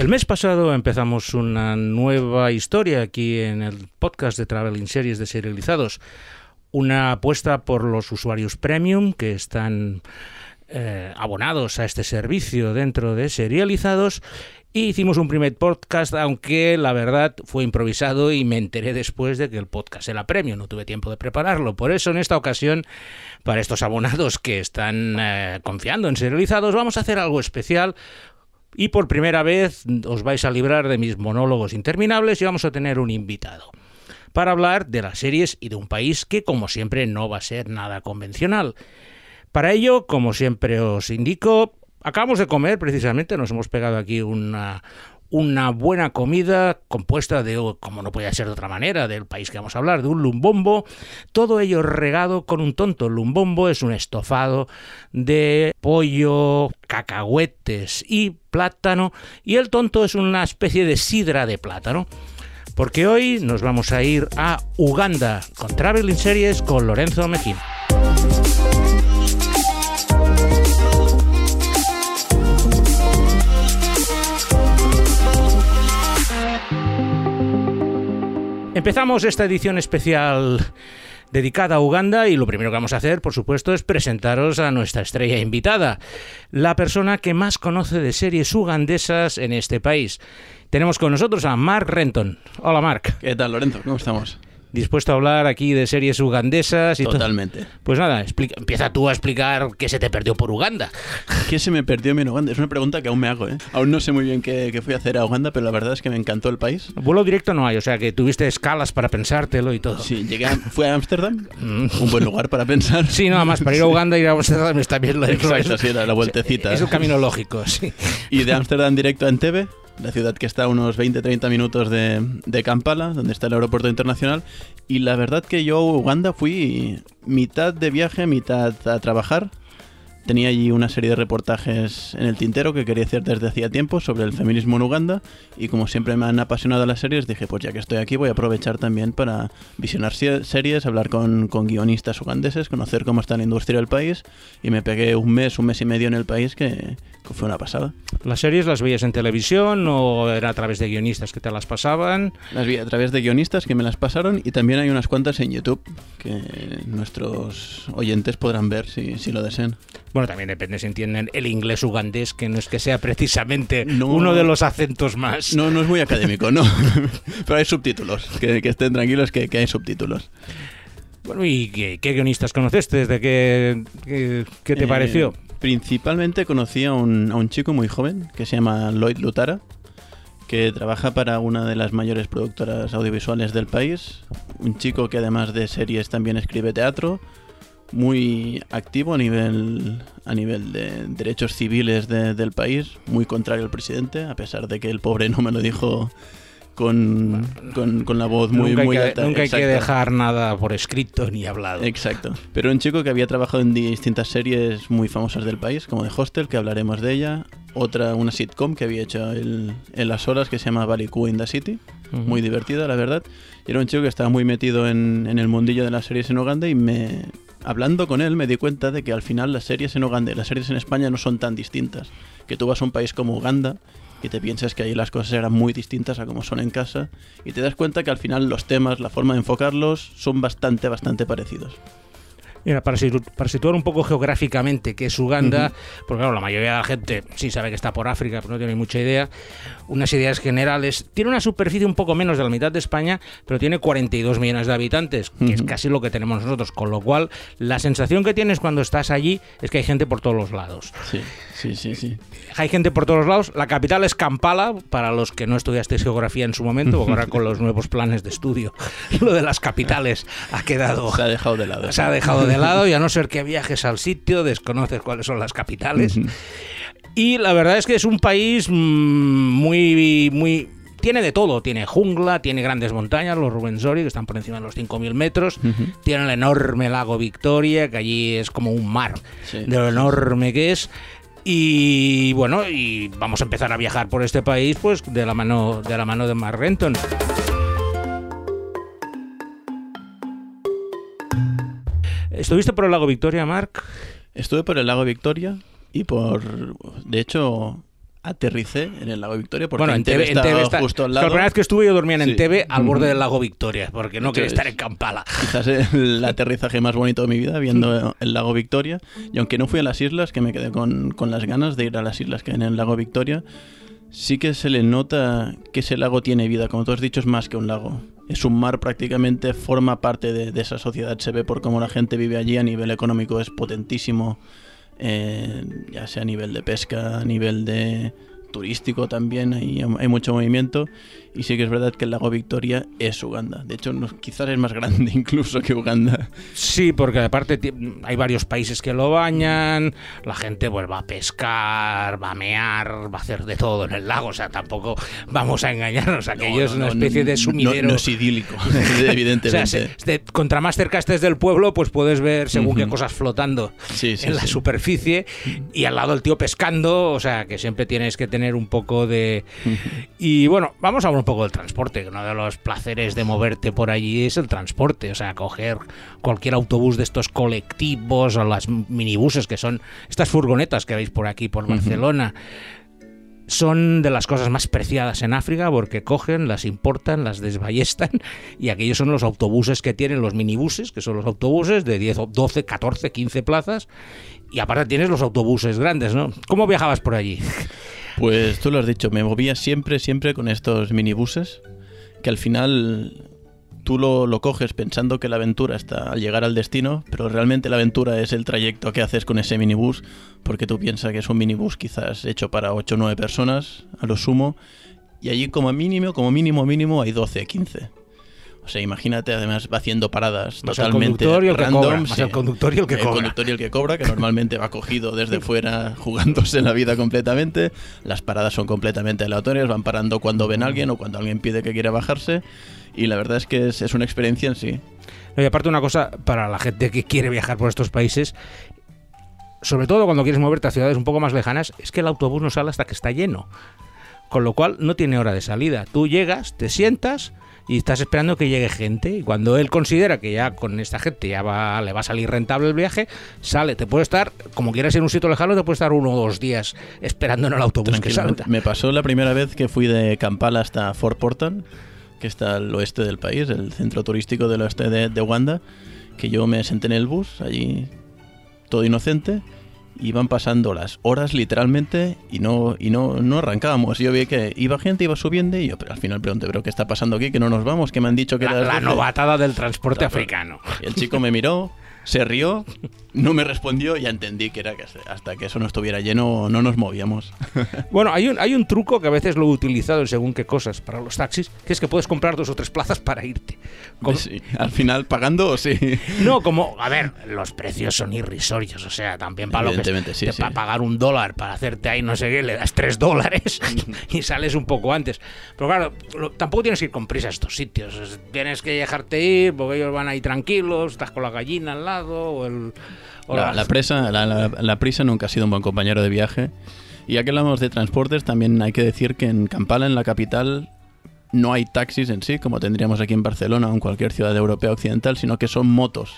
El mes pasado empezamos una nueva historia aquí en el podcast de Traveling Series de Serializados. Una apuesta por los usuarios premium que están eh, abonados a este servicio dentro de Serializados. Y hicimos un primer podcast, aunque la verdad fue improvisado y me enteré después de que el podcast era premium, no tuve tiempo de prepararlo. Por eso en esta ocasión, para estos abonados que están eh, confiando en Serializados, vamos a hacer algo especial y por primera vez os vais a librar de mis monólogos interminables y vamos a tener un invitado para hablar de las series y de un país que, como siempre, no va a ser nada convencional. Para ello, como siempre os indico, acabamos de comer precisamente, nos hemos pegado aquí una, una buena comida compuesta de, como no podía ser de otra manera, del país que vamos a hablar, de un lumbombo, todo ello regado con un tonto. El lumbombo es un estofado de pollo, cacahuetes y plátano, y el tonto es una especie de sidra de plátano. Porque hoy nos vamos a ir a Uganda con Traveling Series con Lorenzo Mejía. Empezamos esta edición especial dedicada a Uganda y lo primero que vamos a hacer, por supuesto, es presentaros a nuestra estrella invitada, la persona que más conoce de series ugandesas en este país. Tenemos con nosotros a Mark Renton. Hola Mark. ¿Qué tal Lorenzo? ¿Cómo estamos? Dispuesto a hablar aquí de series ugandesas y Totalmente. Pues nada, empieza tú a explicar qué se te perdió por Uganda. ¿Qué se me perdió en Uganda? Es una pregunta que aún me hago, ¿eh? Aún no sé muy bien qué, fui a hacer a Uganda, pero la verdad es que me encantó el país. Vuelo directo no hay, o sea que tuviste escalas para pensártelo y todo. Sí, llegué a, fui a Ámsterdam, mm. un buen lugar para pensar. Sí, nada más, para ir a Uganda y ir a Ámsterdam está bien lo Exacto, sí, era la vueltecita. Es un camino lógico, sí. Y de Ámsterdam directo a Entebbe, la ciudad que está a unos 20-30 minutos de, de, Kampala, donde está el aeropuerto internacional. Y la verdad que yo Uganda fui mitad de viaje, mitad a trabajar. Tenía allí una serie de reportajes en el tintero que quería hacer desde hacía tiempo sobre el feminismo en Uganda y como siempre me han apasionado las series dije pues ya que estoy aquí voy a aprovechar también para visionar series, hablar con, con guionistas ugandeses, conocer cómo está la industria del país y me pegué un mes, un mes y medio en el país que, fue una pasada. ¿Las series las veías en televisión o era a través de guionistas que te las pasaban? Las vi a través de guionistas que me las pasaron y también hay unas cuantas en YouTube que nuestros oyentes podrán ver si, si lo desean. Bueno, también depende si entienden el inglés ugandés, que no es que sea precisamente uno de los acentos más. No, no es muy académico, no. Pero hay subtítulos, que, estén tranquilos que, hay subtítulos. Bueno, ¿y qué, guionistas conociste? ¿De qué, qué, te eh, pareció? Principalmente conocí a un, a un chico muy joven que se llama Lloyd Lutara, que trabaja para una de las mayores productoras audiovisuales del país. Un chico que además de series también escribe teatro muy activo a nivel, a nivel de derechos civiles del país, muy contrario al presidente, a pesar de que el pobre no me lo dijo con, con, la voz muy, nunca muy Nunca hay que dejar nada por escrito ni hablado. Exacto. Pero un chico que había trabajado en distintas series muy famosas del país, como The Hostel, que hablaremos de ella. Otra, una sitcom que había hecho en las horas que se llama Valley in the City. Muy divertida, la verdad. Y era un chico que estaba muy metido en, en el mundillo de las series en Uganda y me, hablando con él me di cuenta de que al final las series en Uganda y las series en España no son tan distintas. Que tú vas a un país como Uganda y te piensas que ahí las cosas eran muy distintas a como son en casa y te das cuenta que al final los temas, la forma de enfocarlos son bastante, bastante parecidos. Mira, para, situar un poco geográficamente qué es Uganda, porque claro, la mayoría de la gente sí sabe que está por África, pero no tiene mucha idea. Unas ideas generales. Tiene una superficie un poco menos de la mitad de España, pero tiene 42 millones de habitantes, que es casi lo que tenemos nosotros. Con lo cual, la sensación que tienes cuando estás allí es que hay gente por todos los lados. Sí, sí, sí, sí. Hay gente por todos lados. La capital es Kampala, para los que no estudiasteis geografía en su momento, porque ahora con los nuevos planes de estudio, lo de las capitales ha quedado... Se ha dejado de lado. Se ha dejado de lado y a no ser que viajes al sitio, desconoces cuáles son las capitales. Y la verdad es que es un país mm, muy, muy tiene de todo, tiene jungla, tiene grandes montañas, los Rubensori, que están por encima de los 5.000 metros, tiene el enorme lago Victoria, que allí es como un mar de lo enorme que es. Y bueno, y vamos a empezar a viajar por este país pues de la mano de la mano de Mark Renton. ¿Estuviste por el lago Victoria, Mark? Estuve por el lago Victoria y por... De hecho, aterricé en el lago Victoria porque bueno, en TV, estaba está, justo al La primera vez que estuve yo dormía en Sí. Entebbe al borde del lago Victoria, porque no quería estar es. en Kampala. Quizás el aterrizaje más bonito de mi vida, viendo el lago Victoria. Y aunque no fui a las islas, que me quedé con, con las ganas de ir a las islas que hay en el lago Victoria, sí que se le nota que ese lago tiene vida. Como tú has dicho, es más que un lago. Es un mar prácticamente, forma parte de, esa sociedad. Se ve por cómo la gente vive allí a nivel económico, es potentísimo. eh, ya sea a nivel de pesca, a nivel de turístico también, hay mucho movimiento. Y sí que es verdad que el lago Victoria es Uganda. De hecho, no- quizás es más grande incluso que Uganda. Sí, porque aparte hay varios países que lo bañan, la gente pues, va a pescar, va a mear, va a hacer de todo en el lago, o sea, tampoco vamos a engañarnos, aquello es No, una no, especie de sumidero. No, es idílico, O sea, evidentemente. se- se- contra más cerca estés del pueblo, pues puedes ver según qué Ujú. cosas flotando Sí, sí, en la sí. superficie y al lado el tío pescando, o sea, que siempre tienes que tener un poco de... Y bueno, vamos a hablar un poco del transporte, que uno de los placeres de moverte por allí es el transporte, o sea, coger cualquier autobús de estos colectivos o las minibuses que son estas furgonetas que veis por aquí, por Barcelona. Son de las cosas más preciadas en África porque cogen, las importan, las desballestan y aquellos son los autobuses que tienen los minibuses, que son los autobuses de 10, o 12, 14, 15 plazas y aparte tienes los autobuses grandes, ¿no? ¿Cómo viajabas por allí? Pues tú lo has dicho, me movía siempre, siempre con estos minibuses, que al final tú lo, lo coges pensando que la aventura está al llegar al destino, pero realmente la aventura es el trayecto que haces con ese minibús, porque tú piensas que es un minibús quizás hecho para 8 o 9 personas, a lo sumo, y allí como mínimo, como mínimo, mínimo hay 12, 15. O sea, imagínate, además va haciendo paradas Más el totalmente conductor y el que random. el conductor y el que cobra. conductor y el que cobra, que normalmente va cogido desde fuera jugándose la vida completamente. Las paradas son completamente aleatorias, van parando cuando ven a alguien o cuando alguien pide que quiere bajarse. Y la verdad es que es, es una experiencia en sí. No, Y aparte una cosa para la gente que quiere viajar por estos países, sobre todo cuando quieres moverte a ciudades un poco más lejanas, es que el autobús no sale hasta que está lleno. Con lo cual no tiene hora de salida. Tú llegas, te sientas y estás esperando que llegue gente. Y cuando él considera que ya con esta gente ya va, le va a salir rentable el viaje, sale. Te puede estar, como quieras ir a un sitio lejano, te puede estar uno o dos días esperando en el autobús que. Me pasó la primera vez que fui de Kampala hasta Fort Portal, que está al oeste del país, el centro turístico del oeste de, de Uganda, que yo me senté en el bus, allí todo inocente, iban pasando las horas literalmente y no y no, no arrancábamos. Yo vi que iba gente, iba subiendo y yo pero al final pregunté, ¿pero qué está pasando aquí? Que no nos vamos, que me han dicho que La, era la 12". novatada del transporte Claro. africano. Y el chico me miró, se rió, no me respondió y ya entendí que era que hasta que eso no estuviera lleno no nos movíamos. Bueno, hay un, hay un truco que a veces lo he utilizado en según qué cosas para los taxis, que es que puedes comprar dos o tres plazas para irte. Como- Sí, al final pagando sí. no, como, a ver, los precios son irrisorios, o sea, también para lo que sí, te- sí. para pagar un dólar para hacerte ahí no sé qué, le das tres dólares y sales un poco antes. Pero claro, lo- tampoco tienes que ir con prisa a estos sitios, es- tienes que dejarte ir porque ellos van ahí tranquilos, estás con la gallina al lado o el... o La, la- la presa, la, la- la prisa nunca ha sido un buen compañero de viaje. Y ya que hablamos de transportes, también hay que decir que en Kampala, en la capital, no hay taxis en sí, como tendríamos aquí en Barcelona o en cualquier ciudad europea occidental, sino que son motos.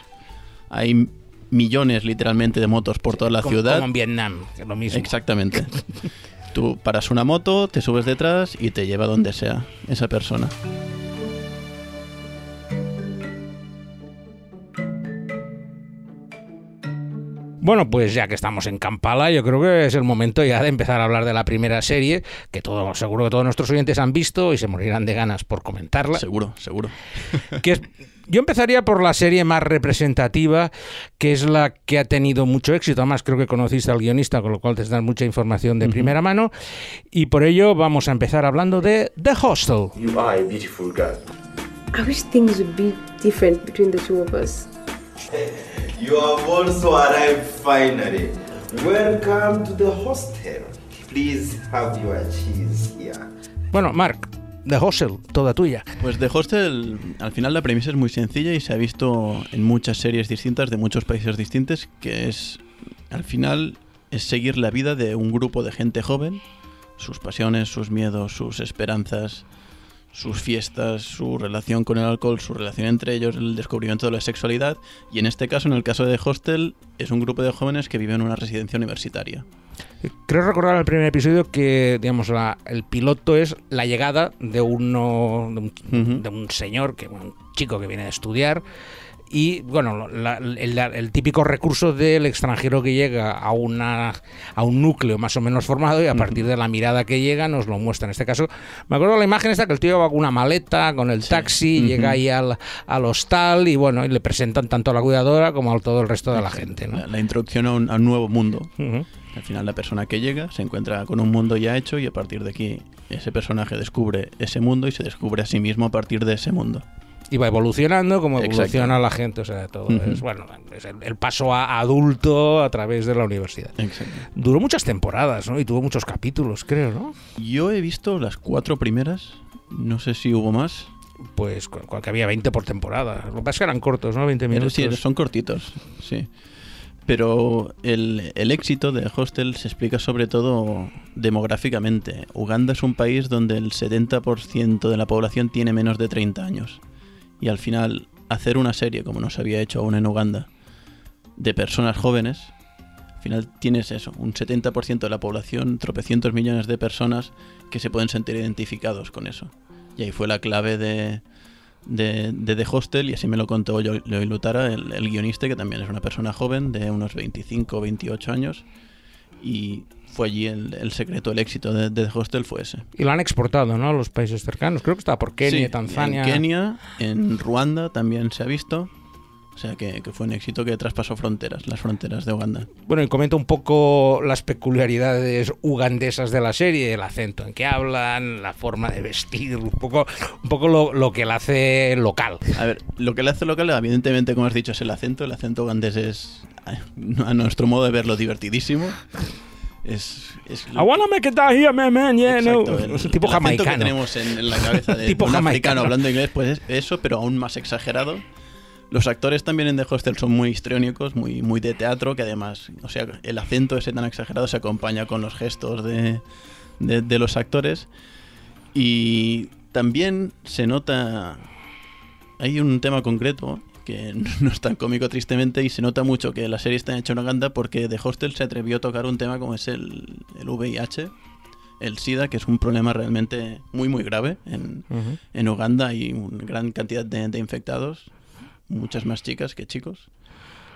Hay millones literalmente de motos por toda la como, ciudad. como en Vietnam, que es lo mismo. Exactamente. Tú paras una moto, te subes detrás y te lleva donde sea esa persona. Bueno, pues ya que estamos en Kampala, yo creo que es el momento ya de empezar a hablar de la primera serie, que todo, seguro que todos nuestros oyentes han visto y se morirán de ganas por comentarla. Seguro, seguro. Que es- yo empezaría por la serie más representativa, que es la que ha tenido mucho éxito. Además, creo que conociste al guionista, con lo cual te dan mucha información de primera mano. Y por ello vamos a empezar hablando de The Hostel. You are a beautiful girl. I wish things would be different between the two of us. You have also arrived finally. Welcome to the hostel. Please have your cheese here. Bueno, Mark, The Hostel, toda tuya. Pues The Hostel, al final la premisa es muy sencilla y se ha visto en muchas series distintas de muchos países distintos, que es, al final, es seguir la vida de un grupo de gente joven, sus pasiones, sus miedos, sus esperanzas, sus fiestas, su relación con el alcohol, su relación entre ellos, el descubrimiento de la sexualidad. Y en este caso, en el caso de Hostel, es un grupo de jóvenes que viven en una residencia universitaria. Creo recordar el primer episodio que, digamos, la- el piloto es la llegada de uno, de un, Ujú. de un señor, que un chico que viene a estudiar. Y bueno, la- el, el típico recurso del extranjero que llega a, una, a un núcleo más o menos formado y a partir de la mirada que llega nos lo muestra. En este caso, me acuerdo de la imagen esta que el tío va con una maleta, con el taxi, llega ahí al, al hostal y bueno, y le presentan tanto a la cuidadora como a todo el resto de la gente. ¿no? La, la introducción a un, a un nuevo mundo. Al final la persona que llega se encuentra con un mundo ya hecho y a partir de aquí ese personaje descubre ese mundo y se descubre a sí mismo a partir de ese mundo. Y va evolucionando como Exacto. evoluciona la gente, o sea, todo Ujú. es bueno, es el, el paso a adulto a través de la universidad. Exacto. Duró muchas temporadas, ¿no? Y tuvo muchos capítulos, creo, ¿no? Yo he visto las cuatro primeras, no sé si hubo más. Pues que había 20 por temporada. Lo que pasa es que eran cortos, ¿no? 20 Pero minutos. sí, son cortitos, sí. Pero el, el éxito de Hostel se explica sobre todo demográficamente. Uganda es un país donde el 70% de la población tiene menos de 30 años. Y al final, hacer una serie, como no se había hecho aún en Uganda, de personas jóvenes, al final tienes eso, un 70% de la población, tropecientos millones de personas que se pueden sentir identificados con eso. Y ahí fue la clave de, de, de The Hostel y así me lo contó Joey Lutara, el, el guionista, que también es una persona joven de unos 25 o 28 años. Y fue allí el, el secreto, el éxito de, de The Hostel fue ese. Y lo han exportado, ¿no? A los países cercanos. Creo que estaba por Kenia, Sí, Tanzania. En Kenia, en Ruanda también se ha visto. O sea que, que fue un éxito que traspasó fronteras, las fronteras de Uganda. Bueno, y comenta un poco las peculiaridades ugandesas de la serie, el acento en que hablan, la forma de vestir, un poco, un poco lo, lo que la hace local. A ver, lo que le hace local, evidentemente, como has dicho, es el acento. El acento ugandés es, a nuestro modo de verlo, divertidísimo. Es, es I wanna make it down here, man, man, yeah, no. Exacto, el- Es un tipo el acento que jamaicano. tenemos en, en la cabeza de Tipo un jamaicano. africano hablando inglés, pues es eso, pero aún más exagerado. Los actores también en The Hostel son muy histriónicos, muy, muy de teatro, que además, o sea, el acento ese tan exagerado se acompaña con los gestos de, de, de los actores. Y también se nota. Hay un tema concreto que no es tan cómico tristemente y se nota mucho que la serie está hecha en Uganda porque The Hostel se atrevió a tocar un tema como es el, el VIH, el SIDA, que es un problema realmente muy muy grave. En, en Uganda hay una gran cantidad de, de infectados, muchas más chicas que chicos.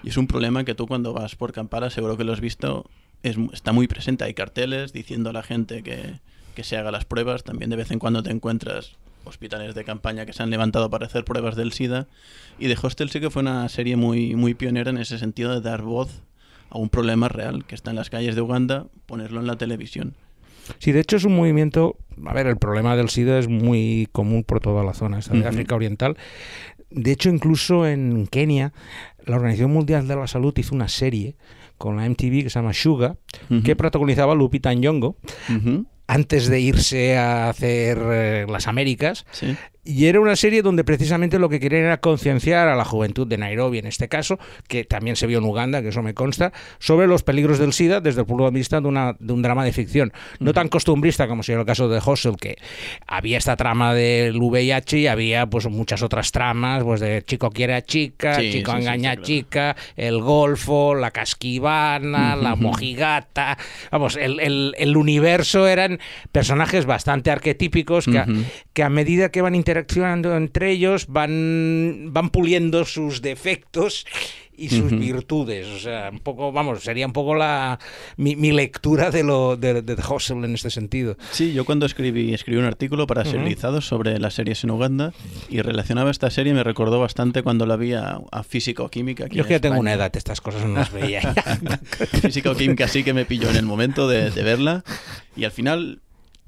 Y es un problema que tú cuando vas por Kampala, seguro que lo has visto, es, está muy presente. Hay carteles diciendo a la gente que, que se haga las pruebas. También de vez en cuando te encuentras hospitales de campaña que se han levantado para hacer pruebas del SIDA. Y The Hostel sí que fue una serie muy, muy pionera en ese sentido de dar voz a un problema real que está en las calles de Uganda, ponerlo en la televisión. Sí, de hecho es un movimiento, a ver, el problema del SIDA es muy común por toda la zona esta de. África Oriental. De hecho, incluso en Kenia, la Organización Mundial de la Salud hizo una serie con la MTV que se llama Suga, que protagonizaba Lupita Nyong'o. Antes de irse a hacer eh, las Américas. Y era una serie donde precisamente lo que querían era concienciar a la juventud de Nairobi, en este caso, que también se vio en Uganda, que eso me consta, sobre los peligros del SIDA desde el punto de vista de, una, de un drama de ficción. No tan costumbrista como sería el caso de Hostel, que había esta trama del VIH y había pues muchas otras tramas, pues de chico quiere a chica, Sí, chico sí, sí, engaña a claro. chica, el golfo, la casquivana, la mojigata. Vamos, el, el- el universo eran personajes bastante arquetípicos que, a- que a medida que van interaccionando entre ellos van, van puliendo sus defectos y sus Ujú. virtudes. O sea, un poco, vamos, sería un poco la mi, mi lectura de lo de, de Hustle en este sentido. Sí, yo cuando escribí, escribí un artículo para. Serializados sobre las series en Uganda y relacionaba esta serie me recordó bastante cuando la vi a, a Física o Química. aquí Yo es que ya tengo una edad, estas cosas no las veía. ya. Física o Química sí que me pilló en el momento de, de verla y al final,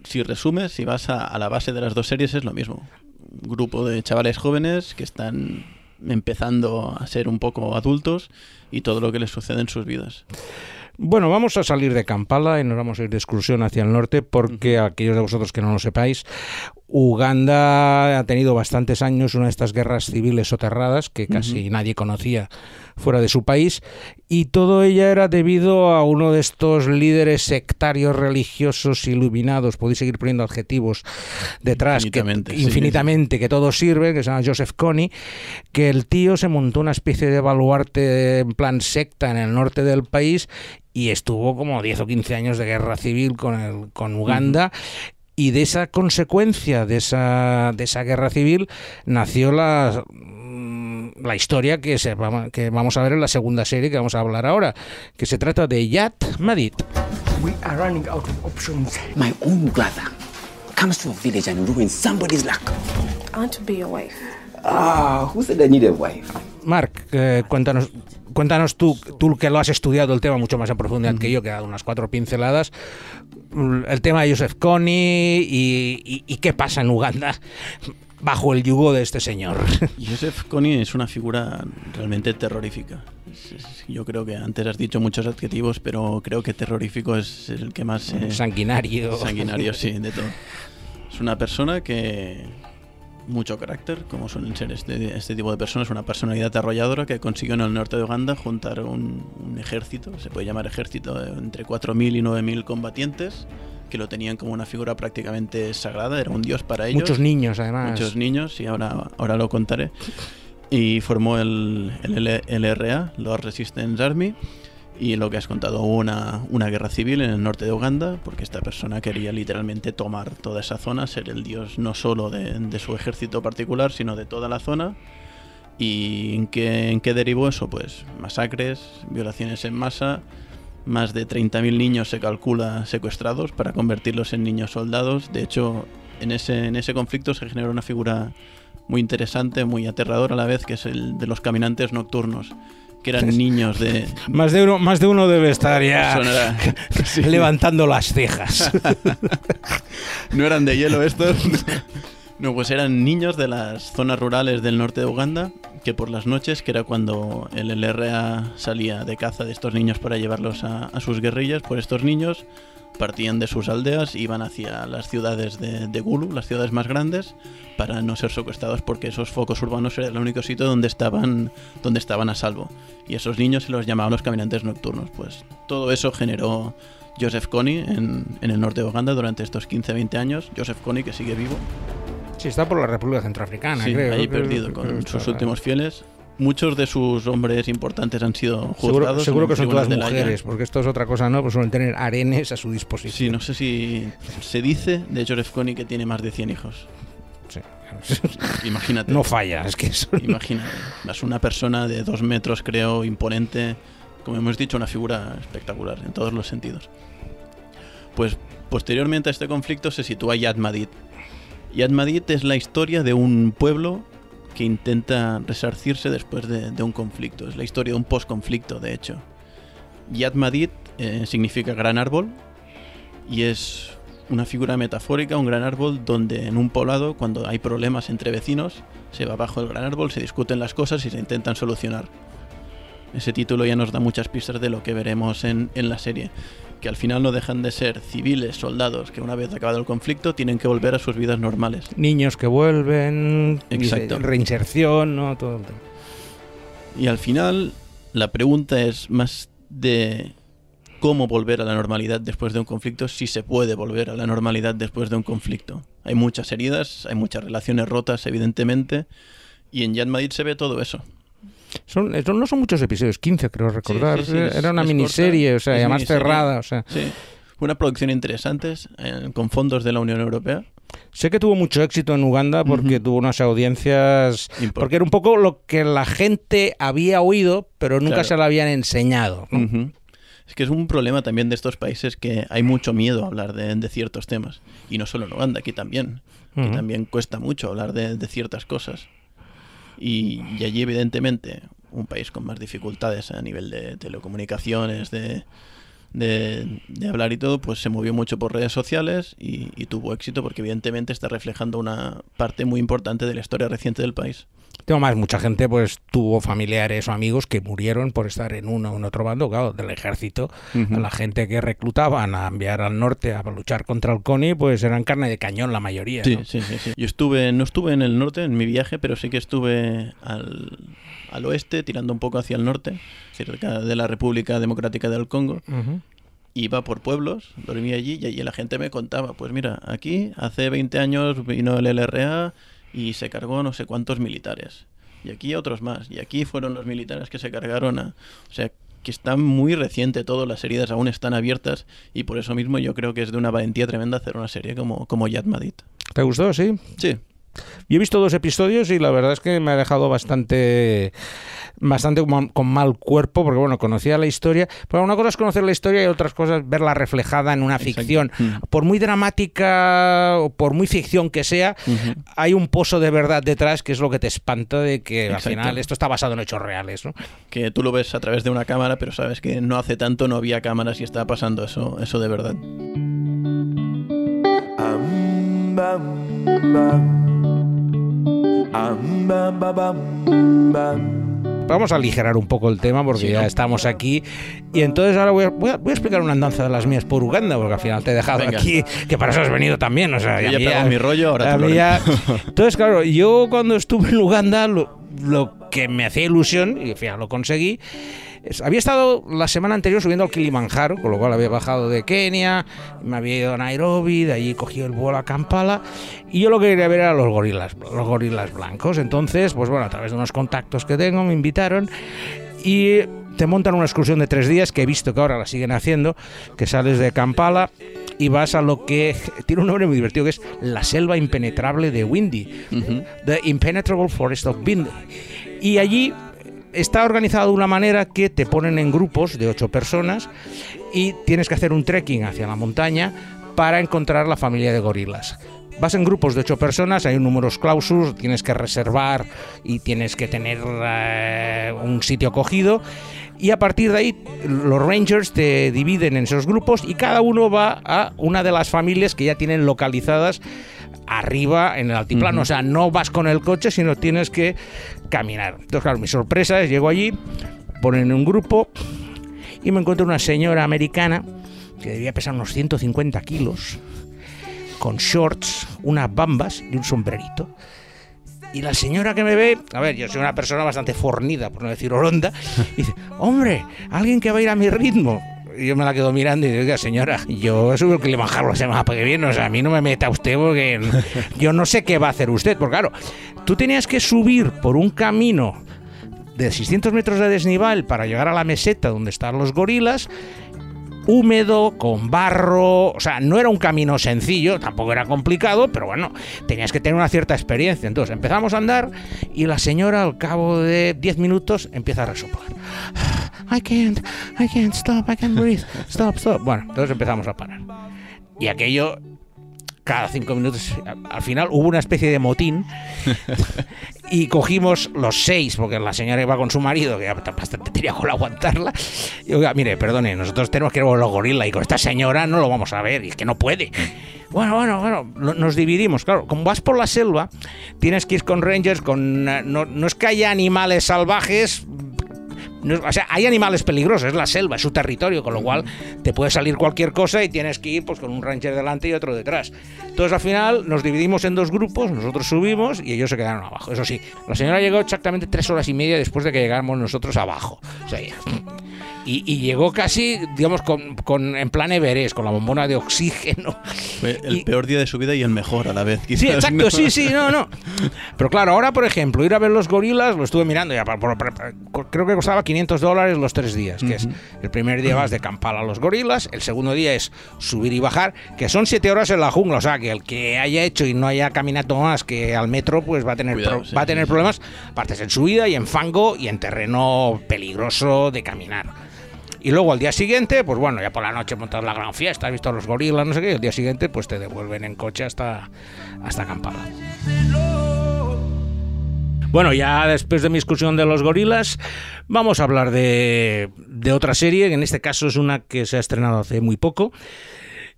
si resumes, si vas a, a la base de las dos series es lo mismo. Grupo de chavales jóvenes que están empezando a ser un poco adultos y todo lo que les sucede en sus vidas. Bueno, vamos a salir de Kampala y nos vamos a ir de excursión hacia el norte porque aquellos de vosotros que no lo sepáis, Uganda ha tenido bastantes años una de estas guerras civiles soterradas que casi nadie conocía fuera de su país y todo ella era debido a uno de estos líderes sectarios religiosos iluminados, podéis seguir poniendo adjetivos detrás, Infinitamente, que, sí, infinitamente, que todo sirve, que se llama Joseph Kony, que el tío se montó una especie de baluarte en plan secta en el norte del país y estuvo como 10 o 15 años de guerra civil con, el, con Uganda y de esa consecuencia de esa, de esa guerra civil nació la, mm, la historia que, se, vamos- que vamos a ver en la segunda serie que vamos a hablar ahora, que se trata de Yat Madid. We are running out of options. My own brother comes to a village and ruins somebody's luck. I want to be your wife. Ah, who said I need a wife? Marc, eh, cuéntanos, cuéntanos tú, tú que lo has estudiado el tema mucho más en profundidad que yo, que he dado unas cuatro pinceladas, mm, el tema de Joseph Kony y, y- y qué pasa en Uganda bajo el yugo de este señor. Joseph Kony es una figura realmente terrorífica. Yo creo que antes has dicho muchos adjetivos, pero creo que terrorífico es el que más... eh, Sanguinario. Sanguinario, sí, de todo. Es una persona que... Mucho carácter, como suelen ser este, este tipo de personas, una personalidad arrolladora que consiguió en el norte de Uganda juntar un, un ejército, se puede llamar ejército, de entre 4.000 y 9.000 combatientes, que lo tenían como una figura prácticamente sagrada, era un dios para ellos. Muchos niños, además. Muchos niños, y ahora, ahora lo contaré. Y formó el, el LRA, Lord Resistance Army, y lo que has contado, una, una guerra civil en el norte de Uganda, porque esta persona quería literalmente tomar toda esa zona, ser el dios no solo de, de su ejército particular, sino de toda la zona. ¿Y en qué, en qué derivó eso? Pues masacres, violaciones en masa, más de 30.000 niños se calcula secuestrados para convertirlos en niños soldados. De hecho, en ese, en ese conflicto se generó una figura muy interesante, muy aterradora a la vez, que es el de los caminantes nocturnos, que eran niños de... Más de uno, más de uno debe estar ya sí. levantando las cejas. no eran de hielo estos. No, pues eran niños de las zonas rurales del norte de Uganda, que por las noches, que era cuando el LRA salía de caza de estos niños para llevarlos a, a sus guerrillas, pues estos niños partían de sus aldeas, iban hacia las ciudades de, de Gulu, las ciudades más grandes, para no ser secuestrados porque esos focos urbanos era el único sitio donde estaban, donde estaban a salvo. Y esos niños se los llamaban los caminantes nocturnos. Pues todo eso generó Joseph Kony en, en el norte de Uganda durante estos 15-20 años. Joseph Kony que sigue vivo. Sí, está por la República Centroafricana, Sí, creo. ahí Creo- perdido creo con sus últimos fieles. Muchos de sus hombres importantes han sido juzgados. seguro que son todas mujeres, porque esto es otra cosa, ¿no? Pues suelen tener arenes a su Sí, disposición. no sé si se dice de Joseph Kony que tiene más de 100 hijos. Sí. Imagínate. No falla, es que eso... Imagínate. Es una persona de dos metros, creo, imponente. Como hemos dicho, una figura espectacular en todos los sentidos. Pues posteriormente a este conflicto se sitúa Yad Madid. Yad Madid es la historia de un pueblo que intenta resarcirse después de, un conflicto. Es la historia de un post-conflicto, de hecho. Yad Madid eh, significa gran árbol y es una figura metafórica, un gran árbol donde en un poblado, cuando hay problemas entre vecinos, se va bajo el gran árbol, se discuten las cosas y se intentan solucionar. Ese título ya nos da muchas pistas de lo que veremos en la serie, que al final no dejan de ser civiles, soldados, que una vez acabado el conflicto tienen que volver a sus vidas normales. Niños que vuelven, Exacto. reinserción, ¿no? Todo el tema. Y al final la pregunta es más de cómo volver a la normalidad después de un conflicto, si se puede volver a la normalidad después de un conflicto. Hay muchas heridas, hay muchas relaciones rotas, evidentemente, y en Yad Madid se ve todo eso. Son, son- no son muchos episodios, 15 creo recordar. sí, Era una es miniserie, corta, o sea, además miniserie. cerrada, o sea. Una producción interesante, eh, con fondos de la Unión Europea. Sé que tuvo mucho éxito en Uganda porque tuvo unas audiencias... Porque era un poco lo que la gente había oído, pero nunca Claro. se lo habían enseñado. ¿no? Es que es un problema también de estos países que hay mucho miedo a hablar de, de ciertos temas. Y no solo en Uganda, aquí también. Aquí Ujú. también cuesta mucho hablar de, de ciertas cosas. Y, y allí, evidentemente, un país con más dificultades a nivel de telecomunicaciones, de, de, hablar y todo, pues se movió mucho por redes sociales y, y tuvo éxito porque evidentemente está reflejando una parte muy importante de la historia reciente del país. Tengo más, mucha gente pues tuvo familiares o amigos que murieron por estar en uno o en otro bando, claro, del ejército. La gente que reclutaban a enviar al norte a luchar contra el CONI, pues eran carne de cañón la mayoría. Sí, ¿no? sí, sí, sí. Yo estuve, no estuve en el norte en mi viaje, pero sí que estuve al, al oeste, tirando un poco hacia el norte, cerca de la República Democrática del Congo. Iba por pueblos, dormía allí y allí la gente me contaba, pues mira, aquí hace 20 años vino el LRA y se cargó no sé cuántos militares. Y aquí otros más. Y aquí fueron los militares que se cargaron a... O sea, que está muy reciente todo, las heridas aún están abiertas y por eso mismo yo creo que es de una valentía tremenda hacer una serie como, como Yad Madid. ¿Te gustó? Sí. Sí, Yo he visto dos episodios y la verdad es que me ha dejado bastante bastante con, mal cuerpo porque bueno conocía la historia pero una cosa es conocer la historia y otras cosas verla reflejada en una ficción Mm. por muy dramática o por muy ficción que sea hay un pozo de verdad detrás que es lo que te espanta de que Exacto. al final esto está basado en hechos reales ¿no? que tú lo ves a través de una cámara, pero sabes que no hace tanto no había cámaras y estaba pasando eso, eso de verdad. Bam. Vamos a aligerar un poco el tema porque Sí, ya ¿no? estamos aquí. Y entonces ahora voy a, voy a- voy a explicar una andanza de las mías por Uganda, porque al final te he dejado Venga. aquí, que para eso has venido también. O sea, Yo ya mi rollo, ahora tú ya- Entonces, claro, yo cuando estuve en Uganda, lo, lo que me hacía ilusión, y al final lo conseguí, había estado la semana anterior subiendo al Kilimanjaro, con lo cual había bajado de Kenia, me había ido a Nairobi, de allí cogí el vuelo a Kampala, y yo lo que quería ver era los gorilas, los gorilas blancos. Entonces, pues bueno, a través de unos contactos que tengo, me invitaron y te montan una excursión de tres días que he visto que ahora la siguen haciendo, que sales de Kampala y vas a lo que tiene un nombre muy divertido que es la selva impenetrable de Windy. The Impenetrable Forest of Windy. Y allí está organizado de una manera que te ponen en grupos de ocho personas y tienes que hacer un trekking hacia la montaña para encontrar la familia de gorilas. Vas en grupos de ocho personas, hay un números clausus, tienes que reservar y tienes que tener eh, un sitio cogido. Y a partir de ahí, los rangers te dividen en esos grupos y cada uno va a una de las familias que ya tienen localizadas arriba en el altiplano. O sea, no vas con el coche, sino tienes que caminar. Entonces, claro, mi sorpresa es, llego allí, ponen un grupo y me encuentro una señora americana que debía pesar unos 150 kilos, con shorts, unas bambas y un sombrerito. Y la señora que me ve, a ver, yo soy una persona bastante fornida, por no decir oronda, y dice, hombre, alguien que va a ir a mi ritmo. Yo me la quedo mirando y digo, oiga, señora, yo subo el Kilimanjaro la semana que viene, o sea, a mí no me meta usted porque yo no sé qué va a hacer usted. Porque claro, tú tenías que subir por un camino de 600 metros de desnivel para llegar a la meseta donde están los gorilas, húmedo, con barro, o sea, no era un camino sencillo, tampoco era complicado, pero bueno, tenías que tener una cierta experiencia. Entonces empezamos a andar y la señora al cabo de 10 minutos empieza a resoplar. I can't, I can't stop, I can't breathe, stop, stop. Bueno, entonces empezamos a parar. Y aquello, cada cinco minutos, al final hubo una especie de motín y cogimos los seis, porque la señora iba con su marido, que ya bastante tenía con aguantarla. Y oiga, mire, perdone, nosotros tenemos que ir a los gorilas y con esta señora no lo vamos a ver, y es que no puede. Bueno, bueno, bueno, nos dividimos. Claro, como vas por la selva, tienes que ir con rangers, con eh, no, no es que haya animales salvajes. No o sea, hay animales peligrosos, es la selva, es su territorio, con lo cual te puede salir cualquier cosa y tienes que ir pues, con un ranger delante y otro detrás. Entonces al final nos dividimos en dos grupos, nosotros subimos y ellos se quedaron abajo. Eso sí, la señora llegó exactamente tres horas y media después de que llegáramos nosotros abajo. O sea, ya- y, y llegó casi, digamos, con, con- en plan Everest, con la bombona de oxígeno. Fue el Y- peor día de su vida y el mejor a la vez. Sí, quizás, exacto, ¿no? sí, sí, no, no. Pero claro, ahora, por ejemplo, ir a ver los gorilas, lo estuve mirando, ya, por- por- por- creo que costaba 500 dólares los tres días, que es el primer día vas de Kampala a los gorilas, el segundo día es subir y bajar, que son siete horas en la jungla, o sea, que el que haya hecho y no haya caminado más que al metro, pues va a tener, Cuidado, pro- sí, va a sí, tener sí. problemas, partes en subida y en fango y en terreno peligroso de caminar. Y luego al día siguiente, pues bueno, ya por la noche montas la gran fiesta, has visto a los gorilas, no sé qué, y el día siguiente pues te devuelven en coche hasta, hasta Kampala. Bueno, ya después de mi excursión de los gorilas, vamos a hablar de, de otra serie, que en este caso es una que se ha estrenado hace muy poco,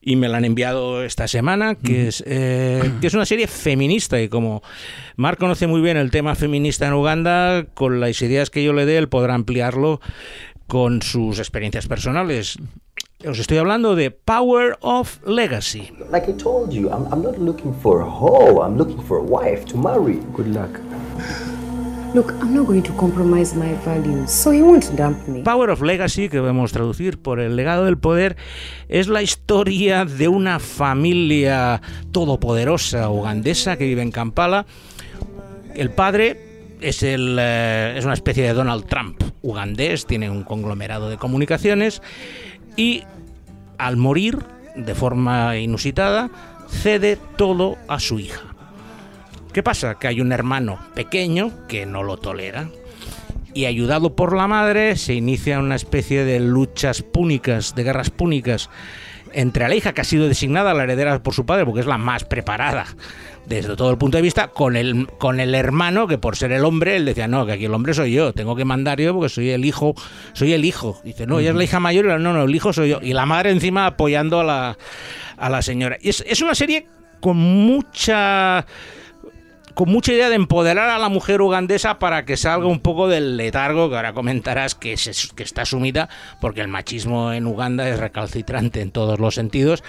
y me la han enviado esta semana, que es, eh, que es una serie feminista y como Marc conoce muy bien el tema feminista en Uganda, con las ideas que yo le dé, él podrá ampliarlo con sus experiencias personales. Os estoy hablando de Power of Legacy. Like I told you, I'm, I'm not looking for a hoe, I'm looking for a wife to marry. Good luck. Look, I'm not going to compromise my values, so he won't dump me. Power of Legacy, que podemos traducir por el legado del poder, es la historia de una familia todopoderosa ugandesa que vive en Kampala. El padre es, el, eh, es una especie de Donald Trump ugandés, tiene un conglomerado de comunicaciones y al morir de forma inusitada cede todo a su hija. ¿Qué pasa? Que hay un hermano pequeño que no lo tolera. Y ayudado por la madre se inicia una especie de luchas púnicas, de guerras púnicas, entre la hija que ha sido designada la heredera por su padre, porque es la más preparada desde todo el punto de vista, con el, con el hermano, que por ser el hombre, él decía, no, que aquí el hombre soy yo, tengo que mandar yo porque soy el hijo, soy el hijo. Dice, no, ella es la hija mayor, y no, no, el hijo soy yo. Y la madre encima apoyando a la, a la señora. Y es, es una serie con mucha con mucha idea de empoderar a la mujer ugandesa para que salga un poco del letargo que ahora comentarás que, se- que está sumida porque el machismo en Uganda es recalcitrante en todos los sentidos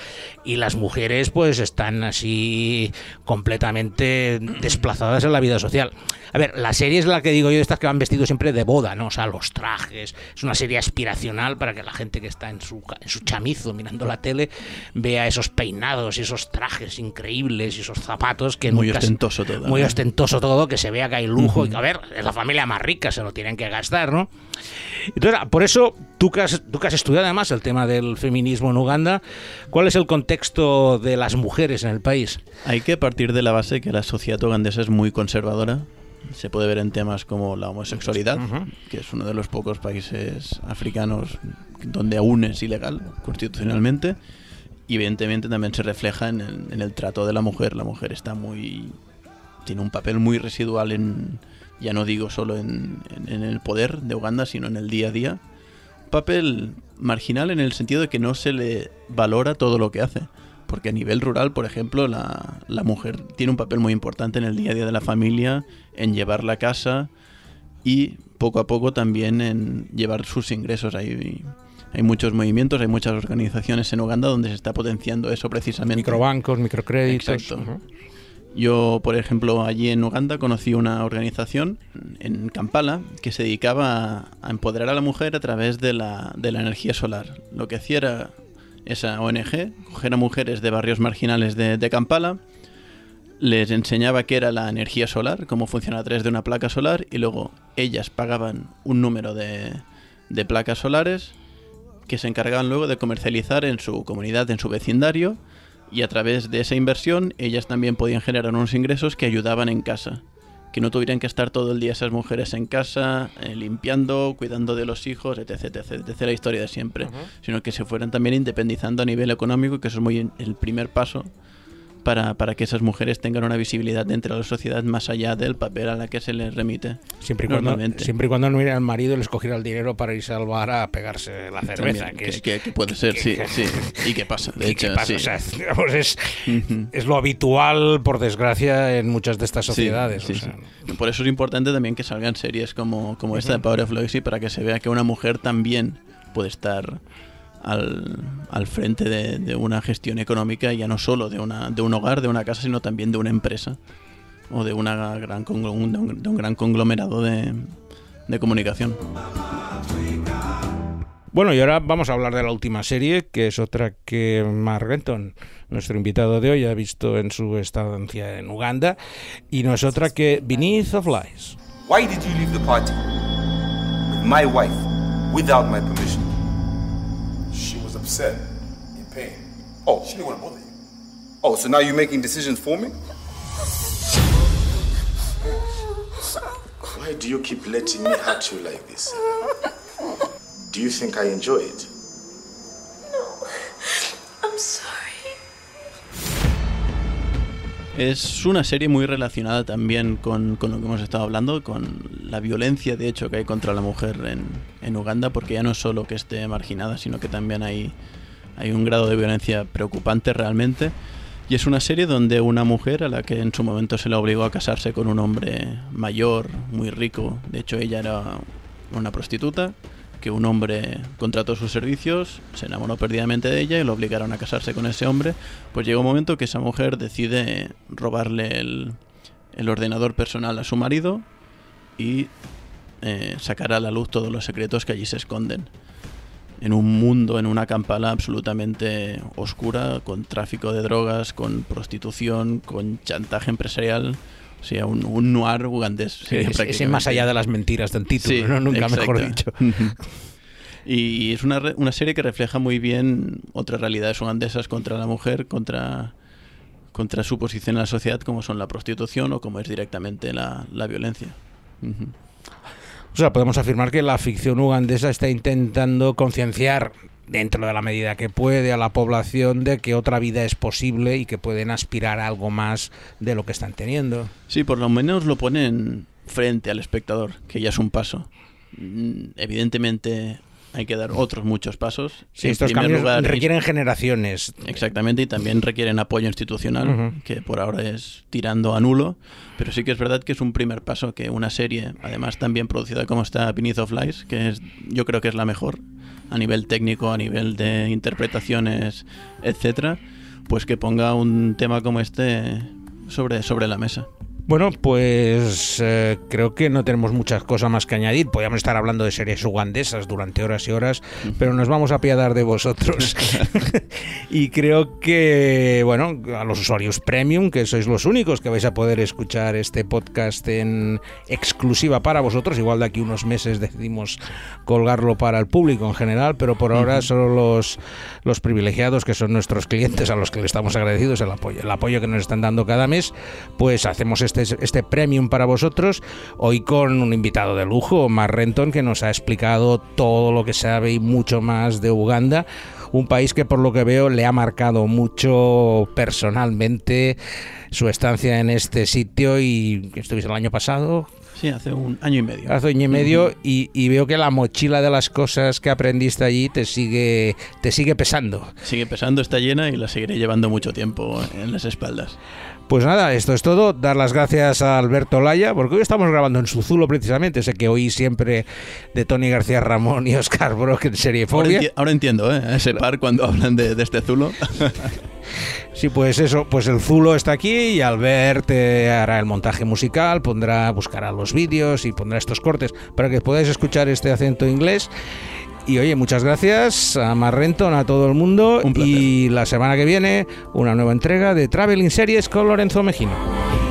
y las mujeres pues están así completamente desplazadas en la vida social. A ver, la serie es la que digo yo de estas que van vestidos siempre de boda, ¿no? O sea, los trajes. Es una serie aspiracional para que la gente que está en su, en su chamizo mirando la tele vea esos peinados y esos trajes increíbles y esos zapatos que Muy nunca ostentoso todo, Muy ostentoso todo, que se vea que hay lujo. y, a ver, es la familia más rica, se lo tienen que gastar, ¿no? Entonces, por eso, tú que, has, tú que has estudiado además el tema del feminismo en Uganda, ¿cuál es el contexto de las mujeres en el país? Hay que partir de la base que la sociedad ugandesa es muy conservadora. Se puede ver en temas como la homosexualidad, que es uno de los pocos países africanos donde aún es ilegal constitucionalmente. Y evidentemente también se refleja en el, en el trato de la mujer. La mujer está muy. Tiene un papel muy residual en. ya no digo solo en, en- en el poder de Uganda, sino en el día a día. Un papel marginal en el sentido de que no se le valora todo lo que hace. Porque a nivel rural, por ejemplo, la, la mujer tiene un papel muy importante en el día a día de la familia, en llevar la casa y poco a poco también en llevar sus ingresos. Hay, hay muchos movimientos, hay muchas organizaciones en Uganda donde se está potenciando eso precisamente. Microbancos, microcréditos. Exacto. Ujú. Yo, por ejemplo, allí en Uganda conocí una organización en Kampala que se dedicaba a- empoderar a la mujer a través de la, de la energía solar. Lo que hacía esa ONG, coger a mujeres de barrios marginales de, de Kampala, les enseñaba qué era la energía solar, cómo funciona a través de una placa solar, y luego ellas pagaban un número de, de placas solares que se encargaban luego de comercializar en su comunidad, en su vecindario, y a través de esa inversión ellas también podían generar unos ingresos que ayudaban en casa. Que no tuvieran que estar todo el día esas mujeres en casa, eh, limpiando, cuidando de los hijos, etc, etc, etc, la historia de siempre. Sino que se fueran también independizando a nivel económico, que eso es muy el primer paso para, para que esas mujeres tengan una visibilidad dentro de la sociedad más allá del papel a la que se les remite. Siempre y, cuando, siempre y cuando no hubiera el marido y les cogiera el dinero para irse al bar a pegarse la cerveza. También, que, que, es, que- que puede ser, sí, sí. ¿Y qué pasa? De ¿Y hecho, qué pasa? sí. O sea, digamos, es, es lo habitual, por desgracia, en muchas de estas sociedades. sí, o sea, sí. Por eso es importante también que salgan series como, como esta de Power of Legacy para que se vea que una mujer también puede estar al, al frente de, de una gestión económica, ya no solo de, una, de un hogar, de una casa, sino también de una empresa o de, una gran conglo- de, un, de un gran conglomerado de, de comunicación. Bueno, y ahora vamos a hablar de la última serie, que es otra que Mark Renton, nuestro invitado de hoy, ha visto en su estancia en Uganda, y no es otra que Beneath of Lies. Why did you leave the party with my wife without my permission? She was upset, in pain. Oh, She didn't want to bother you. oh, so now you're making decisions for me? Why do you keep letting me hurt you like this? Do you think I enjoy it? No. I'm sorry. Es una serie muy relacionada también con, con lo que hemos estado hablando, con la violencia de hecho que hay contra la mujer en, en Uganda, porque ya no es solo que esté marginada, sino que también hay, Hay un grado de violencia preocupante realmente. Y es una serie donde una mujer a la que en su momento se le obligó a casarse con un hombre mayor, muy rico, de hecho ella era una prostituta, que un hombre contrató sus servicios, se enamoró perdidamente de ella y lo obligaron a casarse con ese hombre, pues llega un momento que esa mujer decide robarle el, el ordenador personal a su marido y eh, sacar a la luz todos los secretos que allí se esconden. En un mundo, en una campala absolutamente oscura, con tráfico de drogas, con prostitución, con chantaje empresarial. Sea, un, un noir ugandés. Sí, es- más allá de las mentiras del título, Sí, ¿no? nunca mejor dicho. y es una, una serie que refleja muy bien otras realidades ugandesas contra la mujer, contra, contra su posición en la sociedad, como son la prostitución o como es directamente la, la violencia. O sea, podemos afirmar que la ficción ugandesa está intentando concienciar dentro de la medida que puede a la población de que otra vida es posible y que pueden aspirar a algo más de lo que están teniendo. Sí, por lo menos lo ponen frente al espectador, que ya es un paso. Mm, Evidentemente hay que dar otros muchos pasos. Sí, En estos primer cambios lugar, requieren generaciones. Exactamente, y también requieren apoyo institucional, que por ahora es tirando a nulo, pero sí que es verdad que es un primer paso que una serie, además tan bien producida como está Beneath of Lies, que es, yo creo que es la mejor a nivel técnico, a nivel de interpretaciones, etcétera, pues que ponga un tema como este sobre, sobre la mesa. Bueno, pues eh, creo que no tenemos muchas cosas más que añadir. Podríamos estar hablando de series ugandesas durante horas y horas, pero nos vamos a apiadar de vosotros. y creo que, bueno, a los usuarios premium, que sois los únicos que vais a poder escuchar este podcast en exclusiva para vosotros. Igual de aquí unos meses decidimos colgarlo para el público en general, pero por ahora solo los, los privilegiados, que son nuestros clientes, a los que le estamos agradecidos el apoyo, el apoyo que nos están dando cada mes, pues hacemos este, este premium para vosotros. Hoy con un invitado de lujo, Mar Renton, que nos ha explicado todo lo que sabe y mucho más de Uganda. Un país que por lo que veo le ha marcado mucho personalmente su estancia en este sitio y estuviste el año pasado, Sí, hace un año y medio. hace año y medio y, y veo que la mochila de las cosas que aprendiste allí te sigue te sigue pesando. Sigue pesando, está llena y la seguiré llevando mucho tiempo en las espaldas. Pues nada, esto es todo. Dar las gracias a Alberto Laya, porque hoy estamos grabando en Suzulo precisamente. Sé que oí siempre de Tony García Ramón y Oscar Brock en Serie Ahora, Fobia. enti- ahora entiendo, ¿eh? Ese par cuando hablan de, de este Zulo. Sí, pues eso, pues el Zulo está aquí y Albert eh, hará el montaje musical, pondrá, buscará los vídeos y pondrá estos cortes para que podáis escuchar este acento inglés. Y oye, muchas gracias a Marrenton, a todo el mundo. Un. Y la semana que viene, una nueva entrega de Traveling Series con Lorenzo Mejino.